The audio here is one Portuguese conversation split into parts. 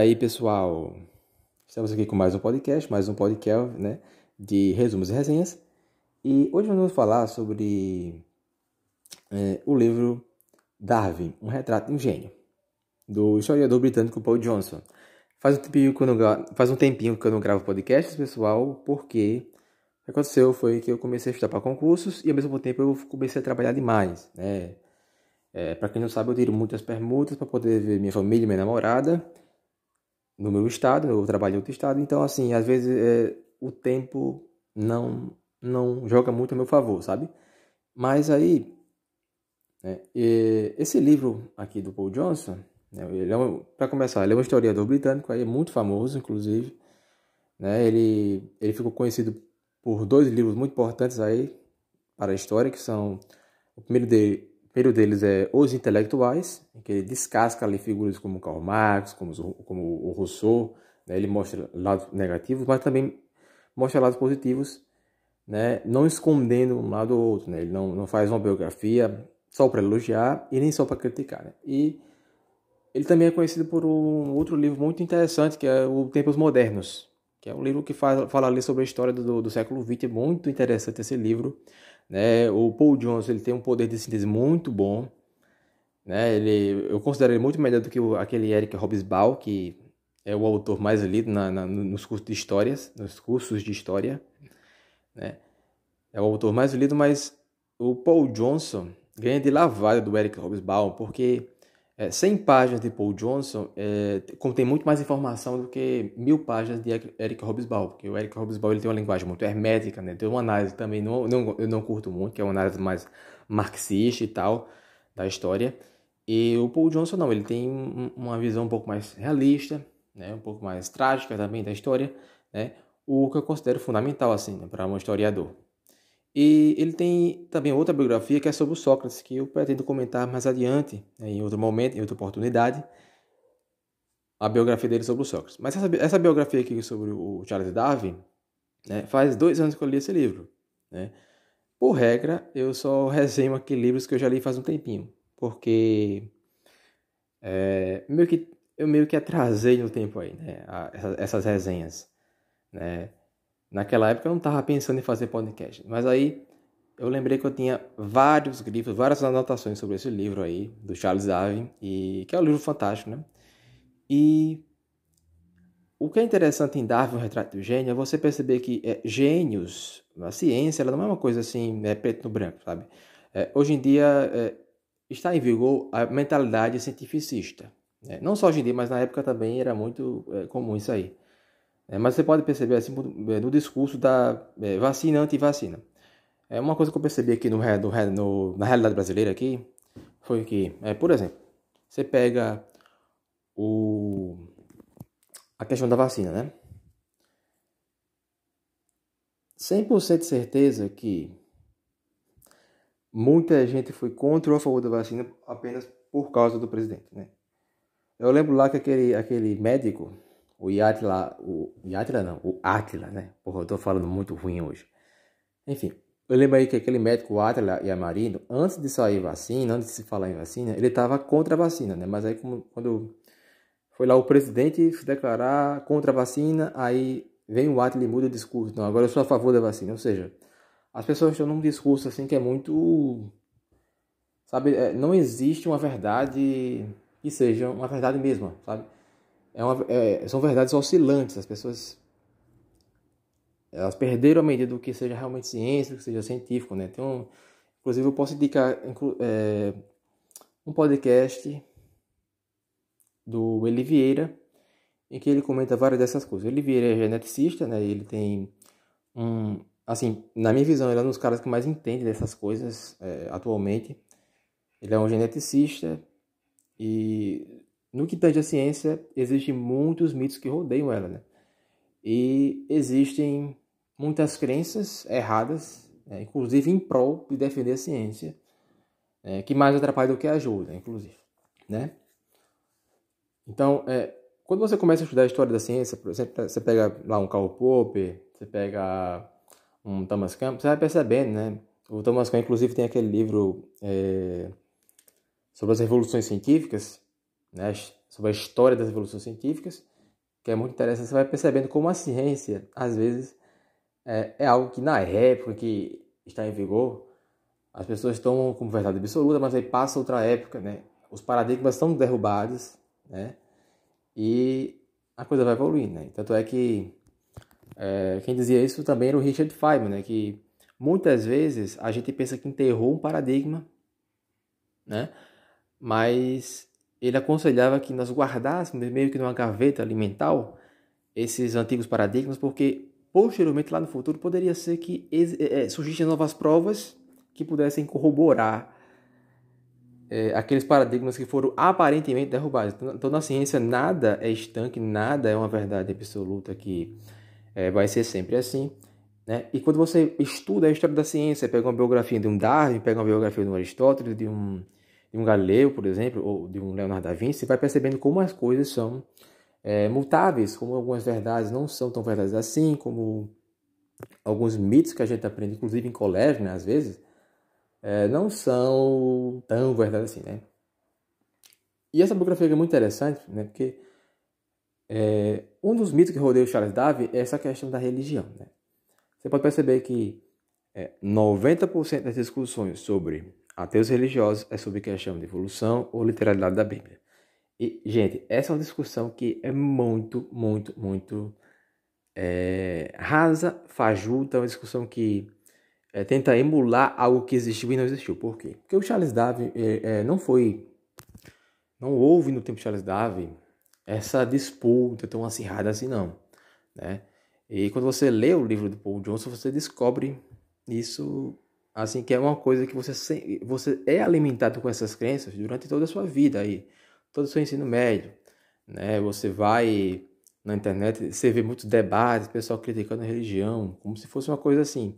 Aí, pessoal, estamos aqui com mais um podcast, mais um podcast, né, de resumos e resenhas. E hoje vamos falar sobre é, o livro Darwin, um retrato de um gênio, do historiador britânico Paul Johnson. Faz um tempinho que eu não, faz um tempinho que eu não gravo podcasts, pessoal, porque o que aconteceu foi que eu comecei a estudar para concursos e ao mesmo tempo eu comecei a trabalhar demais, né? É, para quem não sabe, eu tiro muitas permutas para poder ver minha família, minha namorada no meu estado, eu trabalho em outro estado, então assim, às vezes é, o tempo não não joga muito a meu favor, sabe? Mas aí, né, esse livro aqui do Paul Johnson, né, ele é um, para começar, ele é um historiador britânico, aí é muito famoso, inclusive, né? Ele ele ficou conhecido por dois livros muito importantes aí para a história, que são o primeiro de o primeiro deles é Os Intelectuais, em que ele descasca ali figuras como Karl Marx, como, como o Rousseau, né? ele mostra lados negativos, mas também mostra lados positivos, né? não escondendo um lado ou outro. Né? Ele não, não faz uma biografia só para elogiar e nem só para criticar. Né? E ele também é conhecido por um outro livro muito interessante, que é o Tempos Modernos, que é um livro que faz, fala ali sobre a história do, do século XX. É muito interessante esse livro. Né? O Paul Johnson ele tem um poder de síntese muito bom. Né? Ele, eu considero ele muito melhor do que o, aquele Eric Hobsbawm, que é o autor mais lido na, na, nos cursos de histórias, nos cursos de história. Né? É o autor mais lido, mas o Paul Johnson ganha de lavada do Eric Hobsbawm, porque é, 100 páginas de Paul Johnson é, contém muito mais informação do que mil páginas de Eric Hobsbawm, porque o Eric Hobsbawm ele tem uma linguagem muito hermética, né? tem uma análise também, não, não, eu não curto muito, que é uma análise mais marxista e tal da história, e o Paul Johnson não, ele tem uma visão um pouco mais realista, né? um pouco mais trágica também da história, né? o que eu considero fundamental assim, né? para um historiador. E ele tem também outra biografia que é sobre o Sócrates, que eu pretendo comentar mais adiante, né, em outro momento, em outra oportunidade, a biografia dele sobre o Sócrates. Mas essa, essa biografia aqui sobre o Charles Darwin, né, faz dois anos que eu li esse livro. Né? Por regra, eu só resenho aqui livros que eu já li faz um tempinho, porque é, meio que, eu meio que atrasei no tempo aí, né, a, essas resenhas. Né? Naquela época eu não estava pensando em fazer podcast, mas aí eu lembrei que eu tinha vários grifos, várias anotações sobre esse livro aí, do Charles Darwin, e que é um livro fantástico, né? E o que é interessante em Darwin, o retrato do gênio, é você perceber que é, gênios, a ciência, ela não é uma coisa assim, é preto no branco, sabe? É, hoje em dia é, está em vigor a mentalidade cientificista. Né? Não só hoje em dia, mas na época também era muito é, comum isso aí. É, mas você pode perceber assim no é, discurso da é, vacina anti-vacina. É uma coisa que eu percebi aqui no, no, no, na realidade brasileira aqui foi que, é, por exemplo, você pega o, a questão da vacina, né? 100% de certeza que muita gente foi contra ou a favor da vacina apenas por causa do presidente, né? Eu lembro lá que aquele, aquele médico o Yatila, o Yatila não, o Atila, né? Porra, eu tô falando muito ruim hoje. Enfim, eu lembro aí que aquele médico, o Atila e a Marino, antes de sair vacina, antes de se falar em vacina, ele tava contra a vacina, né? Mas aí quando foi lá o presidente se declarar contra a vacina, aí vem o Atila e muda o discurso. Não, agora eu sou a favor da vacina. Ou seja, as pessoas estão num discurso assim que é muito... Sabe, é, não existe uma verdade que seja uma verdade mesma, sabe? É uma, é, são verdades oscilantes. As pessoas elas perderam a medida do que seja realmente ciência, do que seja científico, né? Então, inclusive, eu posso indicar é, um podcast do Eli Vieira, em que ele comenta várias dessas coisas. O Eli Vieira é geneticista, né? Ele tem um, assim, na minha visão, ele é um dos caras que mais entende dessas coisas é, atualmente. Ele é um geneticista e no que tange a ciência, existem muitos mitos que rodeiam ela, né? E existem muitas crenças erradas, né? inclusive em prol de defender a ciência, né? que mais atrapalha do que ajuda, inclusive, né? Então, é, quando você começa a estudar a história da ciência, por exemplo, você pega lá um Karl Popper, você pega um Thomas Campbell, você vai percebendo, né? O Thomas Campbell, inclusive, tem aquele livro é, sobre as revoluções científicas, né? sobre a história das evoluções científicas, que é muito interessante. Você vai percebendo como a ciência, às vezes, é, é algo que na época que está em vigor, as pessoas tomam como verdade absoluta, mas aí passa outra época, né? Os paradigmas são derrubados, né? E a coisa vai evoluindo, né? Tanto é que é, quem dizia isso também era o Richard Feynman, né? Que muitas vezes a gente pensa que enterrou um paradigma, né? Mas ele aconselhava que nós guardássemos meio que numa gaveta alimentar esses antigos paradigmas, porque posteriormente lá no futuro poderia ser que é, surgissem novas provas que pudessem corroborar é, aqueles paradigmas que foram aparentemente derrubados. Então, na ciência, nada é estanque, nada é uma verdade absoluta que é, vai ser sempre assim. Né? E quando você estuda a história da ciência, pega uma biografia de um Darwin, pega uma biografia de um Aristóteles, de um, de um Galileu, por exemplo, ou de um Leonardo da Vinci, você vai percebendo como as coisas são é, mutáveis, como algumas verdades não são tão verdades assim, como alguns mitos que a gente aprende, inclusive em colégio, né, às vezes, é, não são tão verdadeiros assim, né? E essa biografia é muito interessante, né? Porque é, um dos mitos que rodeia o Charles Darwin é essa questão da religião, né? Você pode perceber que é, 90% das discussões sobre ateus religiosos é sobre questão de evolução ou literalidade da Bíblia. E, gente, essa é uma discussão que é muito, muito, muito é, rasa, fajuta, uma discussão que é, tenta emular algo que existiu e não existiu. Por quê? Porque o Charles Darwin é, é, não foi. Não houve no tempo de Charles Darwin essa disputa tão acirrada assim, não. Né? E quando você lê o livro do Paul Johnson, você descobre isso, assim, que é uma coisa que você, você é alimentado com essas crenças durante toda a sua vida, aí, todo o seu ensino médio. Né? Você vai na internet, você vê muitos debates, pessoal criticando a religião, como se fosse uma coisa assim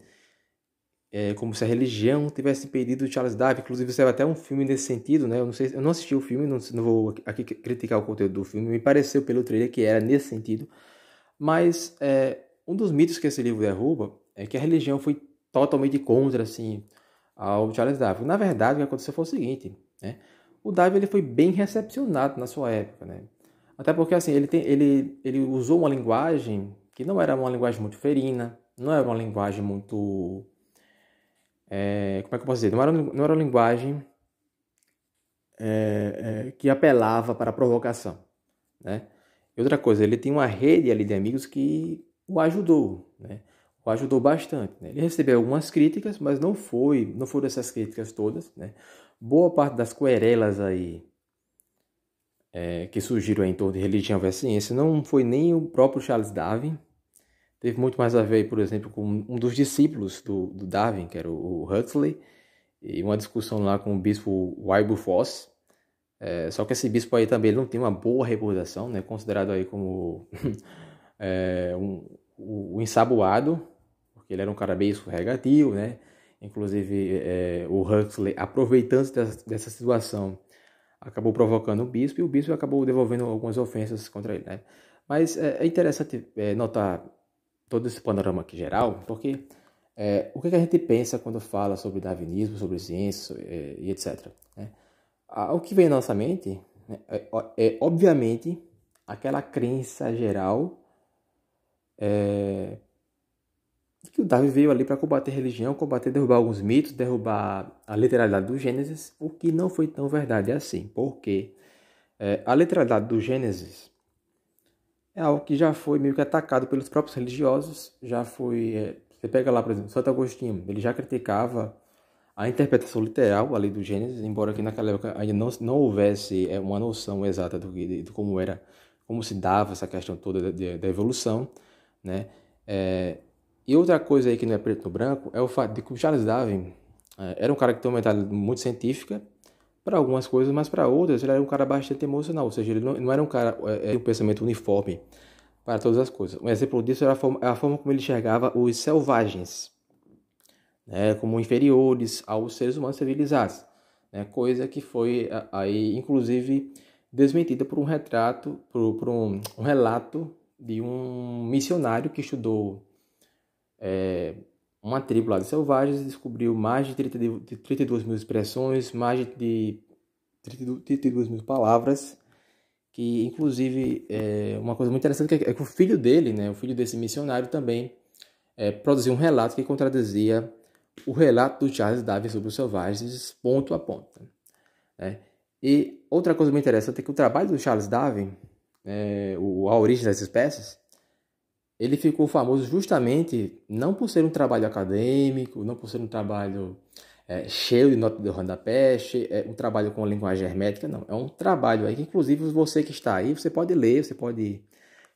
é, como se a religião tivesse impedido Charles Darwin. Inclusive, saiu até um filme nesse sentido, né? Eu não sei, eu não assisti o filme, não, não vou aqui criticar o conteúdo do filme. Me pareceu pelo trailer que era nesse sentido. Mas é, um dos mitos que esse livro derruba é que a religião foi totalmente contra, assim, ao Charles Darwin. Na verdade, o que aconteceu foi o seguinte, né? O Darwin ele foi bem recepcionado na sua época, né? Até porque assim ele, tem, ele, ele usou uma linguagem que não era uma linguagem muito ferina, não era uma linguagem muito é, como é que eu posso dizer? Não era, não era uma linguagem é, é, que apelava para a provocação, né? E outra coisa, ele tinha uma rede ali de amigos que o ajudou, né? O ajudou bastante. Né? Ele recebeu algumas críticas, mas não foi, não foram essas críticas todas, né? Boa parte das querelas aí é, que surgiram em torno de religião versus ciência não foi nem o próprio Charles Darwin, teve muito mais a ver, por exemplo, com um dos discípulos do, do Darwin, que era o, Huxley, e uma discussão lá com o bispo Wilberforce. É, só que esse bispo aí também não tem uma boa reputação, né? considerado aí como é, um, um ensaboado, porque ele era um cara bem escorregadio, né? Inclusive, é, o Huxley, aproveitando dessa, dessa situação, acabou provocando o bispo e o bispo acabou devolvendo algumas ofensas contra ele, né? Mas é, é interessante é, notar todo esse panorama aqui geral, porque é, o que, a gente pensa quando fala sobre darwinismo, sobre ciência é, e etc. Né? o que vem na nossa mente né, é, é, obviamente, aquela crença geral é, que o Darwin veio ali para combater religião, combater, derrubar alguns mitos, derrubar a literalidade do Gênesis, o que não foi tão verdade assim, porque é, a literalidade do Gênesis é algo que já foi meio que atacado pelos próprios religiosos, já foi... É, você pega lá, por exemplo, Santo Agostinho, ele já criticava a interpretação literal ali do Gênesis, embora que naquela época ainda não, não houvesse é, uma noção exata do de, de, como era, como se dava essa questão toda da evolução, né? É, e outra coisa aí que não é preto no branco é o fato de que o Charles Darwin é, era um cara que tem uma mentalidade muito científica, para algumas coisas, mas para outras ele era um cara bastante emocional, ou seja, ele não, não era um cara é, é, um pensamento uniforme para todas as coisas. Um exemplo disso era a forma, a forma como ele enxergava os selvagens, né, como inferiores aos seres humanos civilizados, né, coisa que foi aí inclusive desmentida por um retrato, por, por um, um relato de um missionário que estudou é, uma tribo lá de selvagens descobriu mais de, 30, de 32 mil expressões, mais de 32, 32 mil palavras, que inclusive é uma coisa muito interessante é que o filho dele, né, o filho desse missionário também é, produziu um relato que contradizia o relato do Charles Darwin sobre os selvagens ponto a ponto. Né? E outra coisa muito interessante é que o trabalho do Charles Darwin, é, o, a origem das espécies, ele ficou famoso justamente não por ser um trabalho acadêmico, não por ser um trabalho é, cheio de nota de rodapé, é, um trabalho com linguagem hermética, não. É um trabalho aí que, inclusive, você que está aí, você pode ler, você pode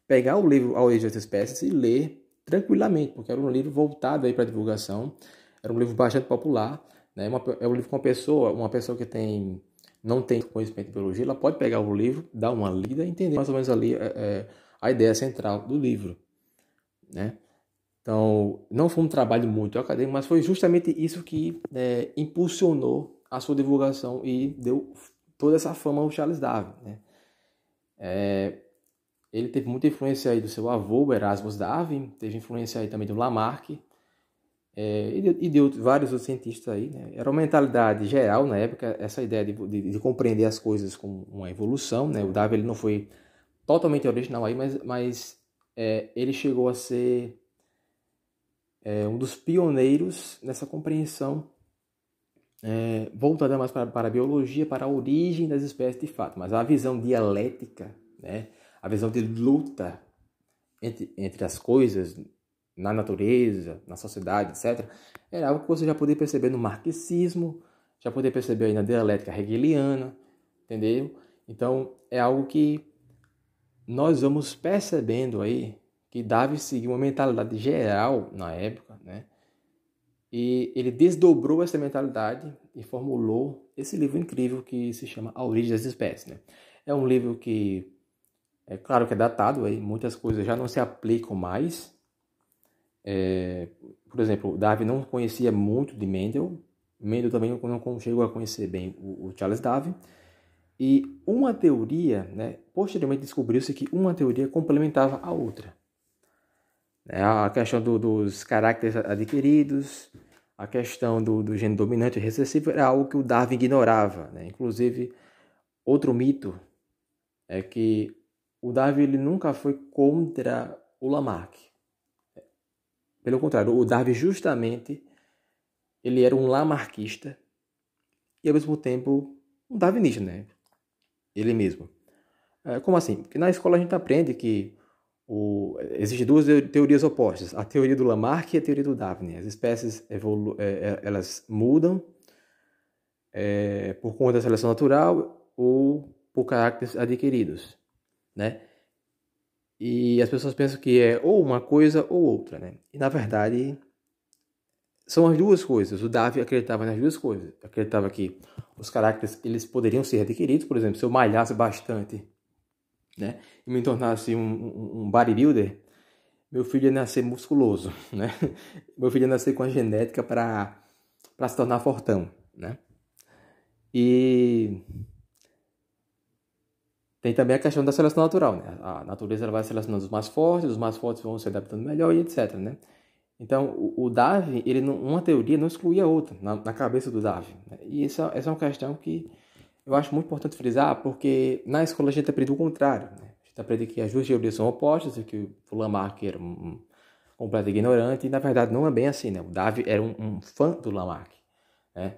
pegar o livro A Origem das Espécies e ler tranquilamente, porque era um livro voltado aí para divulgação, era um livro bastante popular, né? Uma, é um livro com uma pessoa, uma pessoa que tem não tem conhecimento de biologia, ela pode pegar o livro, dar uma lida e entender mais ou menos ali é, é, a ideia central do livro, né? Então, não foi um trabalho muito acadêmico, mas foi justamente isso que é, impulsionou a sua divulgação e deu toda essa fama ao Charles Darwin. Né? É, ele teve muita influência aí do seu avô, Erasmus Darwin, teve influência aí também do Lamarck, é, e, de, e de vários outros cientistas aí. Né? Era uma mentalidade geral na época, essa ideia de, de, de compreender as coisas como uma evolução. Né? O Darwin ele não foi totalmente original aí, mas, mas é, ele chegou a ser é, um dos pioneiros nessa compreensão é, voltada mais para, para a biologia, para a origem das espécies de fato, mas a visão dialética, né, a visão de luta entre, entre as coisas, na natureza, na sociedade, etc., era algo que você já podia perceber no marxismo, já podia perceber aí na dialética hegeliana, entendeu? Então, é algo que nós vamos percebendo aí que Davi seguiu uma mentalidade geral na época, né? E ele desdobrou essa mentalidade e formulou esse livro incrível que se chama A Origem das Espécies, né? É um livro que, é claro que é datado, aí muitas coisas já não se aplicam mais. É, por exemplo, Darwin não conhecia muito de Mendel, Mendel também não chegou a conhecer bem o, o Charles Darwin. E uma teoria, né, posteriormente descobriu-se que uma teoria complementava a outra. É a questão do, dos caracteres adquiridos, a questão do, do gene dominante e recessivo era algo que o Darwin ignorava. Né? Inclusive, outro mito é que o Darwin ele nunca foi contra o Lamarck. Pelo contrário, o Darwin justamente ele era um lamarquista e ao mesmo tempo um darwinista, né? Ele mesmo. É, como assim? Porque na escola a gente aprende que o, Existem duas teorias opostas, a teoria do Lamarck e a teoria do Darwin. As espécies evolu é, é, elas mudam é, por conta da seleção natural ou por caracteres adquiridos, né? E as pessoas pensam que é ou uma coisa ou outra, né? E na verdade são as duas coisas. O Darwin acreditava nas duas coisas. Acreditava que os caracteres eles poderiam ser adquiridos, por exemplo, se eu malhasse bastante né, e me tornasse um, um, um bodybuilder, meu filho ia nascer musculoso, né? Meu filho ia nascer com a genética para para se tornar fortão, né? E tem também a questão da seleção natural, né? A natureza ela vai selecionando os mais fortes, os mais fortes vão se adaptando melhor e etc, né? Então, o, o Darwin, ele não, uma teoria não excluía a outra na, na cabeça do Darwin. Né? E essa, essa é uma questão que eu acho muito importante frisar, porque na escola a gente aprende o contrário. Né? A gente aprende que as duas teorias são opostas e que o Lamarck era um completo ignorante, e na verdade não é bem assim. Né? O Darwin era um, um fã do Lamarck. Né?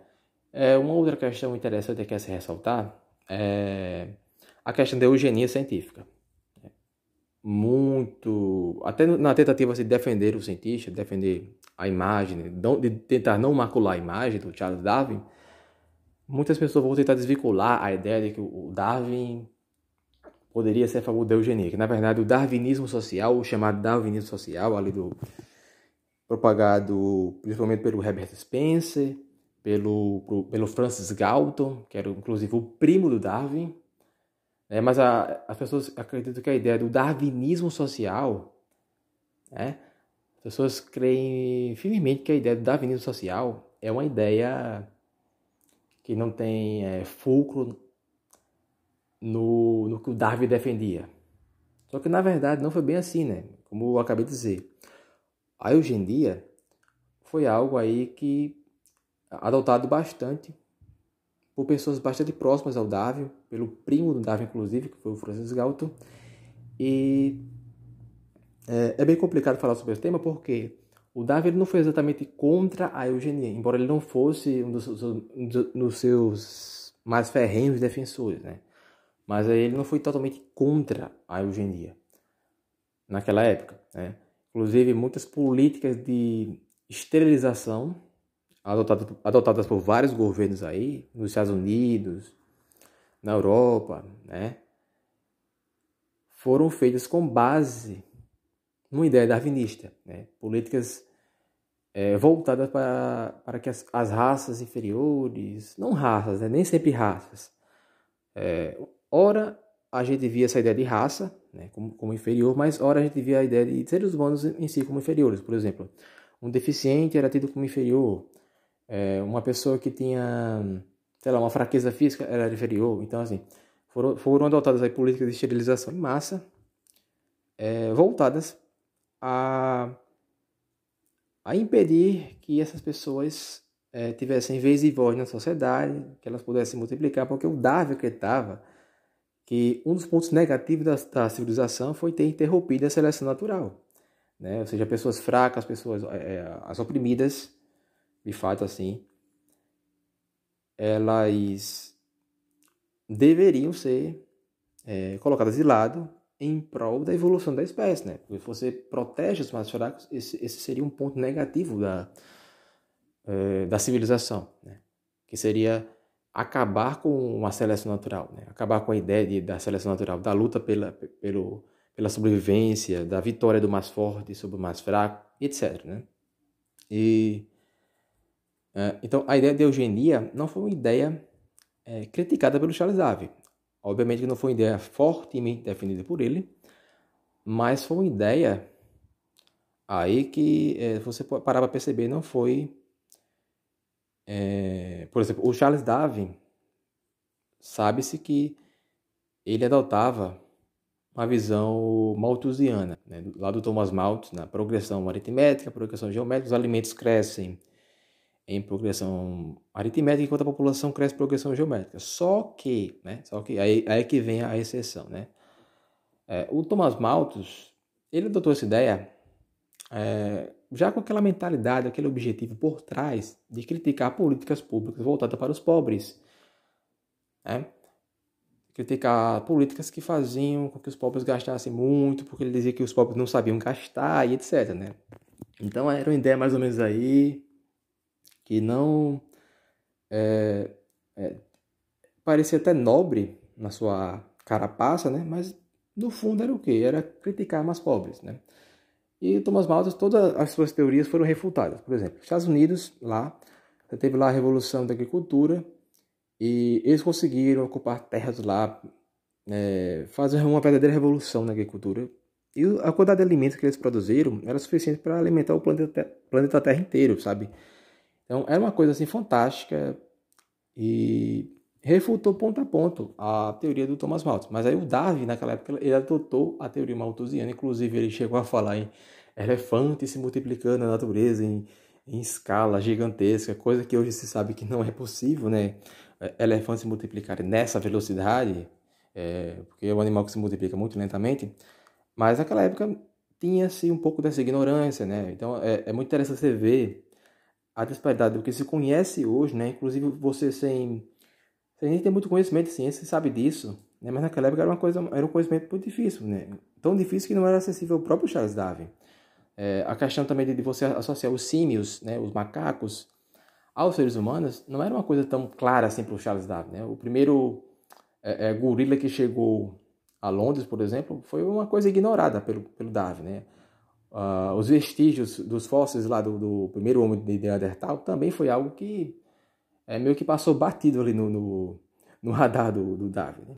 É, uma outra questão interessante que é se ressaltar é a questão da eugenia científica. Muito. Até na tentativa de defender o cientista, defender a imagem, de tentar não macular a imagem do Charles Darwin Muitas pessoas vão tentar desvincular a ideia de que o Darwin poderia ser a favor da eugenia, que na verdade o darwinismo social, o chamado darwinismo social, ali do propagado principalmente pelo Herbert Spencer, pelo, pelo Francis Galton, que era inclusive o primo do Darwin, né? mas a, as pessoas acreditam que a ideia do darwinismo social, né? as pessoas creem firmemente que a ideia do darwinismo social é uma ideia que não tem é, fulcro no, no que o Darwin defendia. Só que na verdade não foi bem assim, né? Como eu acabei de dizer. A eugenia foi algo aí que adotado bastante por pessoas bastante próximas ao Darwin, pelo primo do Darwin, inclusive, que foi o Francis Galton. E é, é bem complicado falar sobre esse tema porque o Darwin não foi exatamente contra a eugenia, embora ele não fosse um dos, um dos seus mais ferrenhos defensores, né? Mas ele não foi totalmente contra a eugenia naquela época, né? Inclusive, muitas políticas de esterilização adotadas, adotadas por vários governos aí, nos Estados Unidos, na Europa, né? Foram feitas com base numa ideia darwinista, né? Políticas é, voltadas para, para que as, as, raças inferiores, não raças, né? nem sempre raças, é, ora a gente via essa ideia de raça né? como, como inferior, mas ora a gente via a ideia de seres humanos em si como inferiores. Por exemplo, um deficiente era tido como inferior, é, uma pessoa que tinha, sei lá, uma fraqueza física era inferior. Então, assim, foram, foram adotadas aí políticas de esterilização em massa é, voltadas a a impedir que essas pessoas é, tivessem vez e voz na sociedade, que elas pudessem multiplicar, porque o Darwin acreditava que um dos pontos negativos da, da civilização foi ter interrompido a seleção natural. Né? Ou seja, pessoas fracas, pessoas é, as oprimidas, de fato assim, elas deveriam ser é, colocadas de lado em prol da evolução da espécie, né? Porque se você protege os mais fracos, esse, esse seria um ponto negativo da, é, da civilização, né? Que seria acabar com uma seleção natural, né? Acabar com a ideia de, da seleção natural, da luta pela, pelo, pela sobrevivência, da vitória do mais forte sobre o mais fraco, etc, né? E... É, então, a ideia de eugenia não foi uma ideia é, criticada pelo Charles Darwin. Obviamente que não foi uma ideia fortemente definida por ele, mas foi uma ideia aí que é, você parar para perceber não foi é, por exemplo o Charles Darwin sabe-se que ele adotava uma visão malthusiana né, lá do Thomas Malthus na progressão aritmética progressão geométrica os alimentos crescem em progressão aritmética, enquanto a população cresce em progressão geométrica. Só que, né, só que aí, aí é que vem a exceção, né? É, o Thomas Malthus, ele adotou essa ideia é, já com aquela mentalidade, aquele objetivo por trás de criticar políticas públicas voltadas para os pobres. Né? Criticar políticas que faziam com que os pobres gastassem muito, porque ele dizia que os pobres não sabiam gastar e etc. Né? Então era uma ideia mais ou menos aí, que não é, é, parecia até nobre na sua carapaça, né? Mas no fundo era o quê? Era criticar mais pobres, né? E Thomas Malthus, todas as suas teorias foram refutadas. Por exemplo, Estados Unidos, lá, teve lá a Revolução da Agricultura e eles conseguiram ocupar terras lá, é, fazer uma verdadeira revolução na agricultura. E a quantidade de alimentos que eles produziram era suficiente para alimentar o planeta, planeta Terra inteiro, sabe? Então, era uma coisa assim fantástica e refutou ponto a ponto a teoria do Thomas Malthus. Mas aí o Darwin, naquela época, ele adotou a teoria malthusiana, inclusive ele chegou a falar em elefantes se multiplicando na natureza em, em escala gigantesca, coisa que hoje se sabe que não é possível, né? É, elefantes se multiplicarem nessa velocidade, é, porque é um animal que se multiplica muito lentamente, mas naquela época tinha-se um pouco dessa ignorância, né? Então é, é muito interessante você ver a disparidade do que se conhece hoje, né? Inclusive você sem, sem nem ter muito conhecimento de ciência, sabe disso, né? Mas naquela época era uma coisa, era um conhecimento muito difícil, né? Tão difícil que não era acessível ao próprio Charles Darwin. É, a questão também de, de você associar os símios, né? Os macacos aos seres humanos não era uma coisa tão clara assim para o Charles Darwin, né? O primeiro é, é, gorila que chegou a Londres, por exemplo, foi uma coisa ignorada pelo, pelo Darwin, né? Uh, os vestígios dos fósseis lá do, do, primeiro homem de Neandertal também foi algo que é, meio que passou batido ali no, no, no radar do, do Darwin. Né?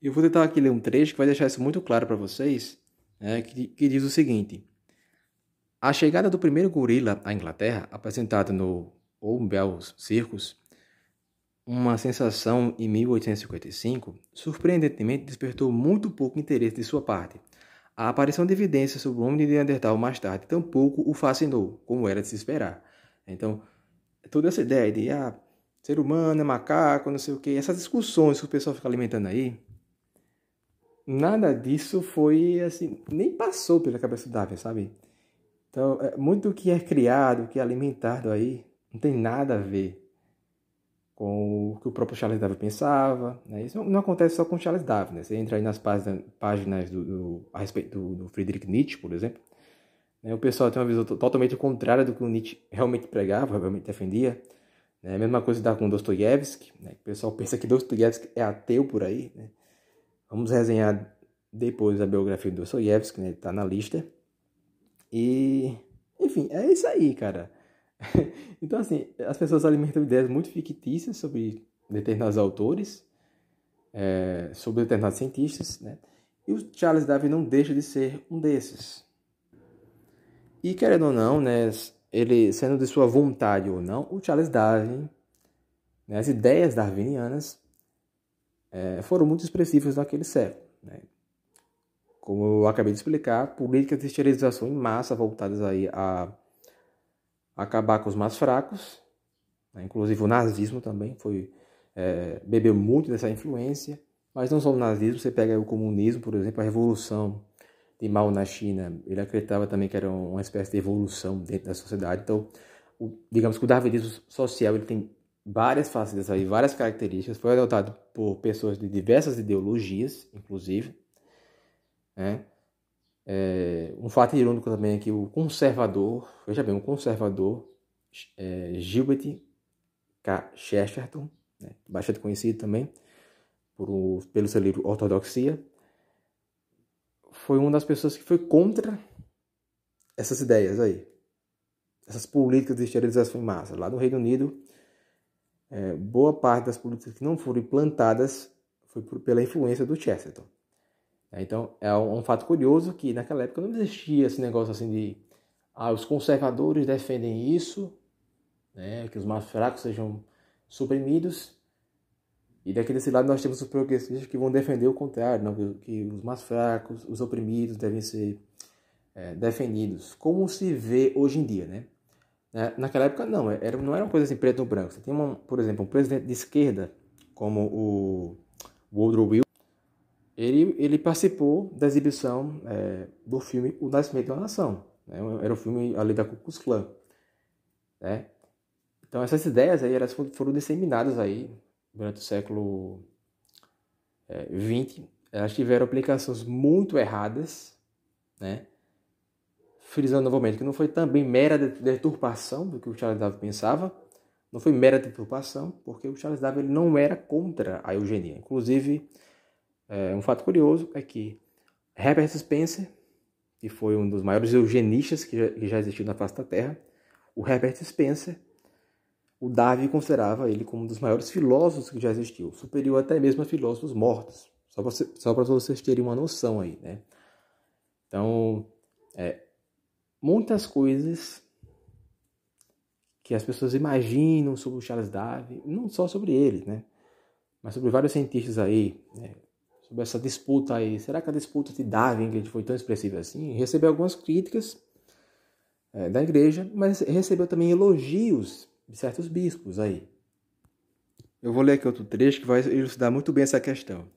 Eu vou tentar aqui ler um trecho que vai deixar isso muito claro para vocês, né, que, que diz o seguinte. A chegada do primeiro gorila à Inglaterra, apresentada no Old Circus, uma sensação em 1855, surpreendentemente despertou muito pouco interesse de sua parte – a aparição de evidências sobre o homem de Neandertal mais tarde tampouco o fascinou, como era de se esperar. Então, toda essa ideia de ah, ser humano é macaco, não sei o quê. Essas discussões que o pessoal fica alimentando aí, nada disso foi assim, nem passou pela cabeça do Darwin, sabe? Então, é, muito do que é criado, que é alimentado aí, não tem nada a ver com o que o próprio Charles Darwin pensava. Né? Isso não acontece só com Charles Darwin. Né? Você entra aí nas páginas, do, do, a respeito do, do Friedrich Nietzsche, por exemplo. Né? O pessoal tem uma visão totalmente contrária do que o Nietzsche realmente pregava, realmente defendia. Né? A mesma coisa dá com Dostoiévski. Né? O pessoal pensa que Dostoiévski é ateu por aí. Né? Vamos resenhar depois a biografia do Dostoiévski, né? está na lista. E, enfim, é isso aí, cara. então, assim, as pessoas alimentam ideias muito fictícias sobre determinados autores, é, sobre determinados cientistas, né? E o Charles Darwin não deixa de ser um desses. E querendo ou não, né, ele sendo de sua vontade ou não, o Charles Darwin, né, as ideias darwinianas é, foram muito expressivas naquele século. Né? Como eu acabei de explicar, políticas de esterilização em massa voltadas aí a acabar com os mais fracos, né? inclusive o nazismo também foi é, bebeu muito dessa influência, mas não só o nazismo, você pega o comunismo, por exemplo, a revolução de Mao na China, ele acreditava também que era uma espécie de evolução dentro da sociedade, então o, digamos que o darwinismo social ele tem várias facetas aí, várias características, foi adotado por pessoas de diversas ideologias, inclusive, né? É, um fato irônico também é que o conservador, veja bem, um conservador, é, Gilbert K. Chesterton, né, bastante conhecido também por o, pelo seu livro Ortodoxia, foi uma das pessoas que foi contra essas ideias aí, essas políticas de esterilização em massa. Lá no Reino Unido, é, boa parte das políticas que não foram implantadas foi por, pela influência do Chesterton. Né? Então, é um fato curioso que naquela época não existia esse negócio assim de ah, os conservadores defendem isso, né, que os mais fracos sejam suprimidos, e daquele lado nós temos os progressistas que vão defender o contrário, não, que, os mais fracos, os oprimidos devem ser é, defendidos, como se vê hoje em dia, né? Naquela época não, era, não era uma coisa assim preto no branco. Você tem, uma, por exemplo, um presidente de esquerda, como o Woodrow Wilson, ele, ele participou da exibição é, do filme O Nascimento uma Nação. Né? Era um filme ali da Ku Klux Klan. Né? Então essas ideias aí elas foram disseminadas aí durante o século XX. É, elas tiveram aplicações muito erradas, né? Frisando novamente que não foi também mera deturpação do que o Charles Darwin pensava, não foi mera deturpação, porque o Charles Darwin não era contra a eugenia. Inclusive, é, um fato curioso é que Herbert Spencer, que foi um dos maiores eugenistas que já, que já existiu na face da Terra, o Herbert Spencer, o Darwin considerava ele como um dos maiores filósofos que já existiu, superior até mesmo a filósofos mortos, só para só vocês terem uma noção aí, né? Então, é, muitas coisas que as pessoas imaginam sobre o Charles Darwin, não só sobre ele, né? Mas sobre vários cientistas aí, né? Sobre essa disputa aí. Será que a disputa de Darwin foi tão expressiva assim? Recebeu algumas críticas é, da igreja, mas recebeu também elogios de certos bispos aí. Eu vou ler aqui outro trecho que vai elucidar muito bem essa questão.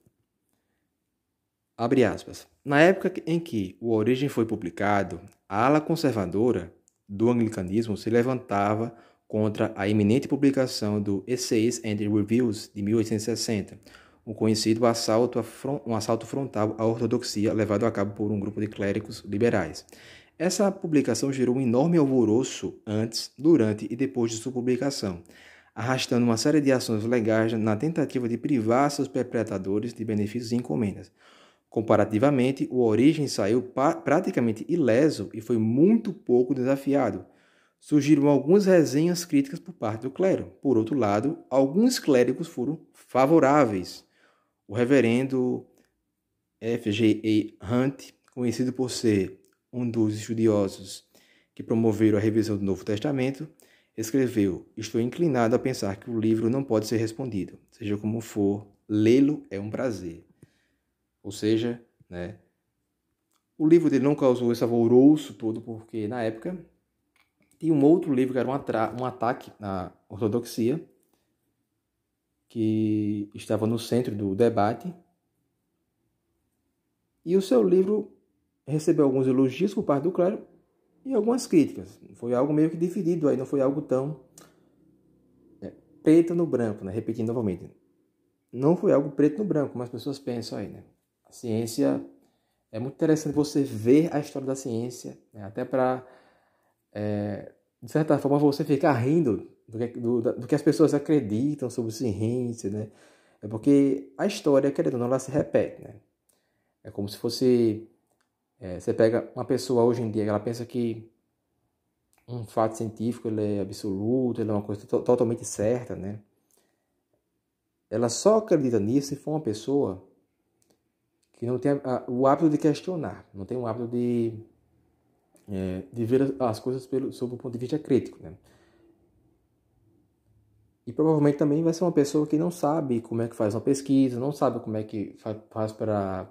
Abre aspas. Na época em que o Origem foi publicado, a ala conservadora do anglicanismo se levantava contra a iminente publicação do Essays and Reviews de 1860, um conhecido assalto, um assalto frontal à ortodoxia levado a cabo por um grupo de clérigos liberais. Essa publicação gerou um enorme alvoroço antes, durante e depois de sua publicação, arrastando uma série de ações legais na tentativa de privar seus perpetradores de benefícios e encomendas. Comparativamente, o Origem saiu praticamente ileso e foi muito pouco desafiado. Surgiram algumas resenhas críticas por parte do clero. Por outro lado, alguns clérigos foram favoráveis o reverendo F.G.A. Hunt, conhecido por ser um dos estudiosos que promoveram a revisão do Novo Testamento, escreveu: Estou inclinado a pensar que o livro não pode ser respondido. Seja como for, lê-lo é um prazer. Ou seja, né, o livro dele não causou esse alvoroço todo, porque na época tinha um outro livro que era um, um ataque à ortodoxia, que estava no centro do debate. E o seu livro recebeu alguns elogios por parte do clero e algumas críticas. Foi algo meio que dividido aí, não foi algo tão é, preto no branco, né? Repetindo novamente. Não foi algo preto no branco, como as pessoas pensam aí, né? A ciência é muito interessante você ver a história da ciência, né? até para, é, de certa forma, você ficar rindo do que, do, do que as pessoas acreditam sobre ciência, né? É porque a história, querendo ou não, ela se repete, né? É como se fosse é, você pega uma pessoa hoje em dia, ela pensa que um fato científico ele é absoluto, ele é uma coisa to totalmente certa, né? Ela só acredita nisso se for uma pessoa que não tem a, o hábito de questionar, não tem o hábito de, é, de ver as coisas pelo, sob o ponto de vista crítico, né? E provavelmente também vai ser uma pessoa que não sabe como é que faz uma pesquisa, não sabe como é que faz para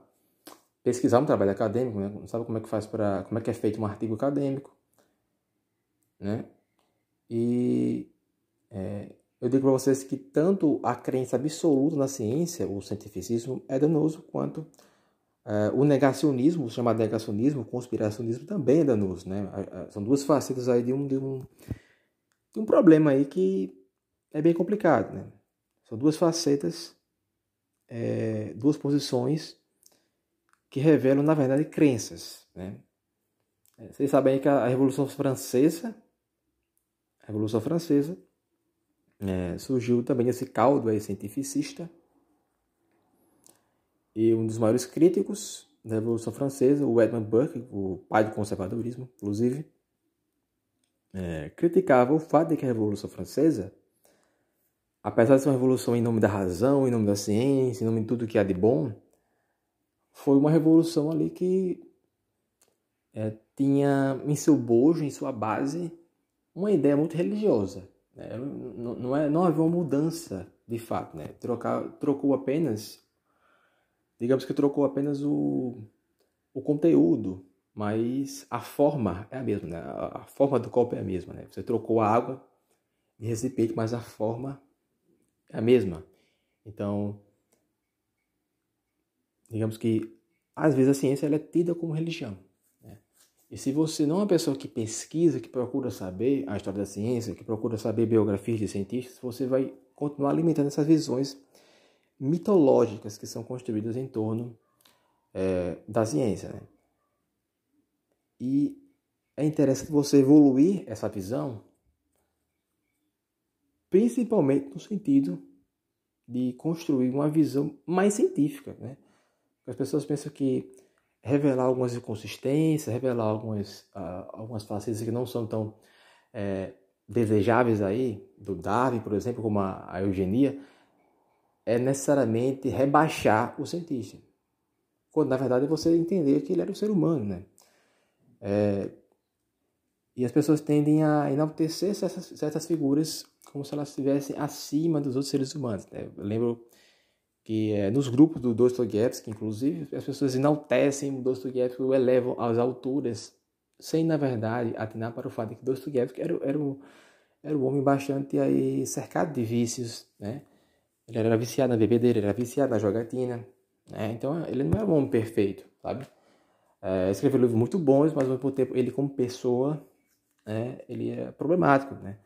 pesquisar um trabalho acadêmico, né? não sabe como é que faz para como é que é feito um artigo acadêmico, né? E é, eu digo para vocês que tanto a crença absoluta na ciência, o cientificismo, é danoso, quanto é, o negacionismo, chamado negacionismo, o conspiracionismo também é danoso, né? São duas facetas aí de um, de um, de um problema aí que é bem complicado, né? São duas facetas, é, duas posições que revelam, na verdade, crenças. Né? É, vocês sabem que a Revolução Francesa, a Revolução Francesa, é, surgiu também esse caldo aí cientificista. E um dos maiores críticos da Revolução Francesa, o Edmund Burke, o pai do conservadorismo, inclusive, é, criticava o fato de que a Revolução Francesa, apesar de ser uma revolução em nome da razão, em nome da ciência, em nome de tudo que há de bom, foi uma revolução ali que é, tinha em seu bojo, em sua base, uma ideia muito religiosa. Né? Não, não, é, não havia uma mudança de fato. Né? Trocar, trocou apenas, digamos que trocou apenas o, o conteúdo, mas a forma é a mesma. Né? A, forma do copo é a mesma. Né? Você trocou a água de recipiente, mas a forma a mesma. Então, digamos que às vezes a ciência ela é tida como religião. Né? E se você não é uma pessoa que pesquisa, que procura saber a história da ciência, que procura saber biografias de cientistas, você vai continuar alimentando essas visões mitológicas que são construídas em torno é, da ciência. Né? E é interessante você evoluir essa visão, principalmente no sentido de construir uma visão mais científica, né? As pessoas pensam que revelar algumas inconsistências, revelar algumas, uh, algumas facetas que não são tão é, desejáveis aí, do Darwin, por exemplo, como a, a eugenia, é necessariamente rebaixar o cientista. Quando na verdade é você entender que ele era um ser humano, né? É, e as pessoas tendem a enaltecer certas, certas figuras como se elas estivessem acima dos outros seres humanos. Né? Eu lembro que é, nos grupos do Dostoiévski, inclusive, as pessoas enaltecem o Dostoiévski, o elevam às alturas, sem, na verdade, atinar para o fato de que Dostoiévski era, era, um, era um homem bastante aí, cercado de vícios, né? Ele era viciado na bebedeira, ele era viciado na jogatina, né? Então, ele não era um homem perfeito, sabe? É, escreveu livros muito bons, mas ao mesmo tempo, ele como pessoa, né, ele é problemático, né?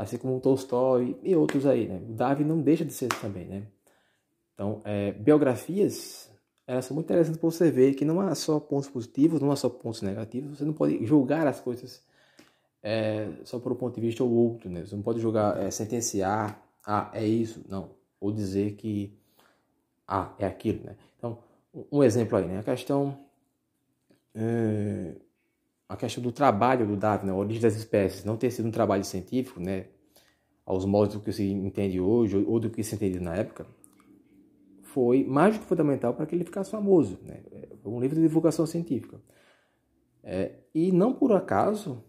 Assim como o Tolstói e outros aí, né? O Darwin não deixa de ser também, né? Então, é, biografias, elas são muito interessantes para você ver que não há só pontos positivos, não há só pontos negativos. Você não pode julgar as coisas é, só por um ponto de vista ou outro, né? Você não pode julgar, é, sentenciar, ah, é isso, não. Ou dizer que, ah, é aquilo, né? Então, um exemplo aí, né? A questão, é, a questão do trabalho do Darwin, né? a origem das espécies, não ter sido um trabalho científico, né? Aos modos do que se entende hoje ou do que se entende na época, foi mais do que fundamental para que ele ficasse famoso. Né? É um livro de divulgação científica. É, e não por acaso,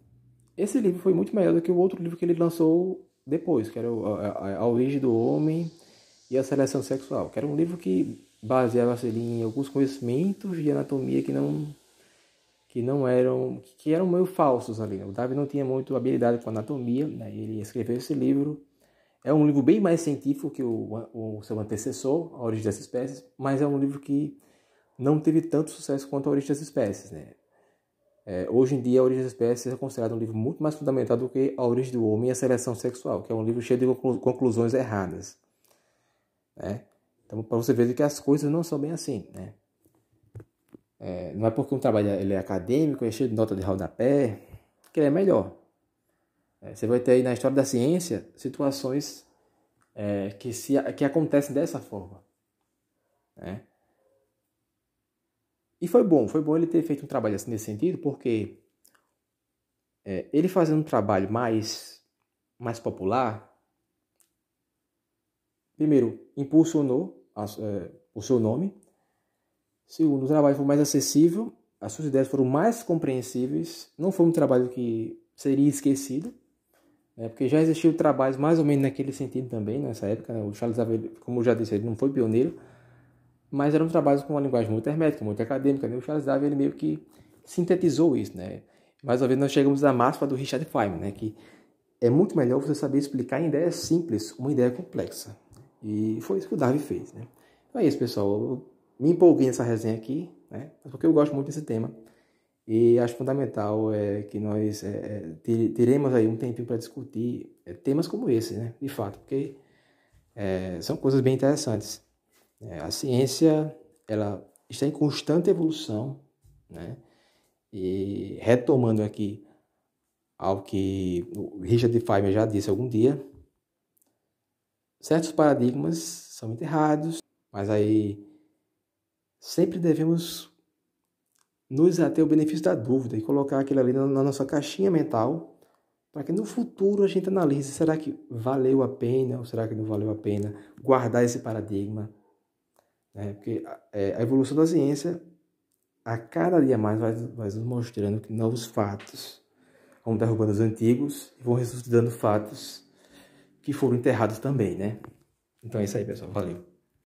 esse livro foi muito melhor do que o outro livro que ele lançou depois, que era a, a Origem do Homem e a Seleção Sexual, que era um livro que baseava-se em alguns conhecimentos de anatomia que não que não eram que eram meio falsos ali. O Darwin não tinha muito habilidade com anatomia, né? ele escreveu esse livro É um livro bem mais científico que o, o seu antecessor, A Origem das Espécies, mas é um livro que não teve tanto sucesso quanto A Origem das Espécies. Né? É, hoje em dia, A Origem das Espécies é considerado um livro muito mais fundamental do que A Origem do Homem e a Seleção Sexual, que é um livro cheio de conclusões erradas. Né? Então, para você ver que as coisas não são bem assim. Né? É, não é porque um trabalho ele é acadêmico, é cheio de nota de rodapé, que ele é melhor. É, você vai ter aí na história da ciência situações é, que, se, que acontecem dessa forma. Né? E foi bom, foi bom ele ter feito um trabalho assim nesse sentido, porque é, ele fazendo um trabalho mais, mais popular, primeiro, impulsionou a, é, o seu nome, segundo, o trabalho foi mais acessível, as suas ideias foram mais compreensíveis, não foi um trabalho que seria esquecido, né, porque já existiam trabalhos mais ou menos naquele sentido também, nessa época, né, o Charles Darwin, como eu já disse, ele não foi pioneiro, mas eram trabalhos com uma linguagem muito hermética, muito acadêmica. Né? O Charles Darwin ele meio que sintetizou isso. Né? Mais uma vez, nós chegamos à máxima do Richard Feynman, né? que é muito melhor você saber explicar em ideias simples uma ideia complexa. E foi isso que o Darwin fez. Né? Então é isso, pessoal. Me empolguei nessa resenha aqui, né? porque eu gosto muito desse tema. E acho fundamental é, que nós é, é teremos aí um tempinho para discutir é, temas como esse, né? de fato, porque é, são coisas bem interessantes. É, a ciência ela está em constante evolução, né? E retomando aqui ao que o Richard Feynman já disse algum dia, certos paradigmas são muito errados, mas aí sempre devemos nos ater o benefício da dúvida e colocar aquilo ali na nossa caixinha mental para que no futuro a gente analise, será que valeu a pena ou será que não valeu a pena guardar esse paradigma? Né? Porque é, a evolução da ciência, a cada dia mais, vai, vai nos mostrando que novos fatos vão derrubando os antigos e vão ressuscitando fatos que foram enterrados também, né? Então é isso aí, pessoal. Valeu.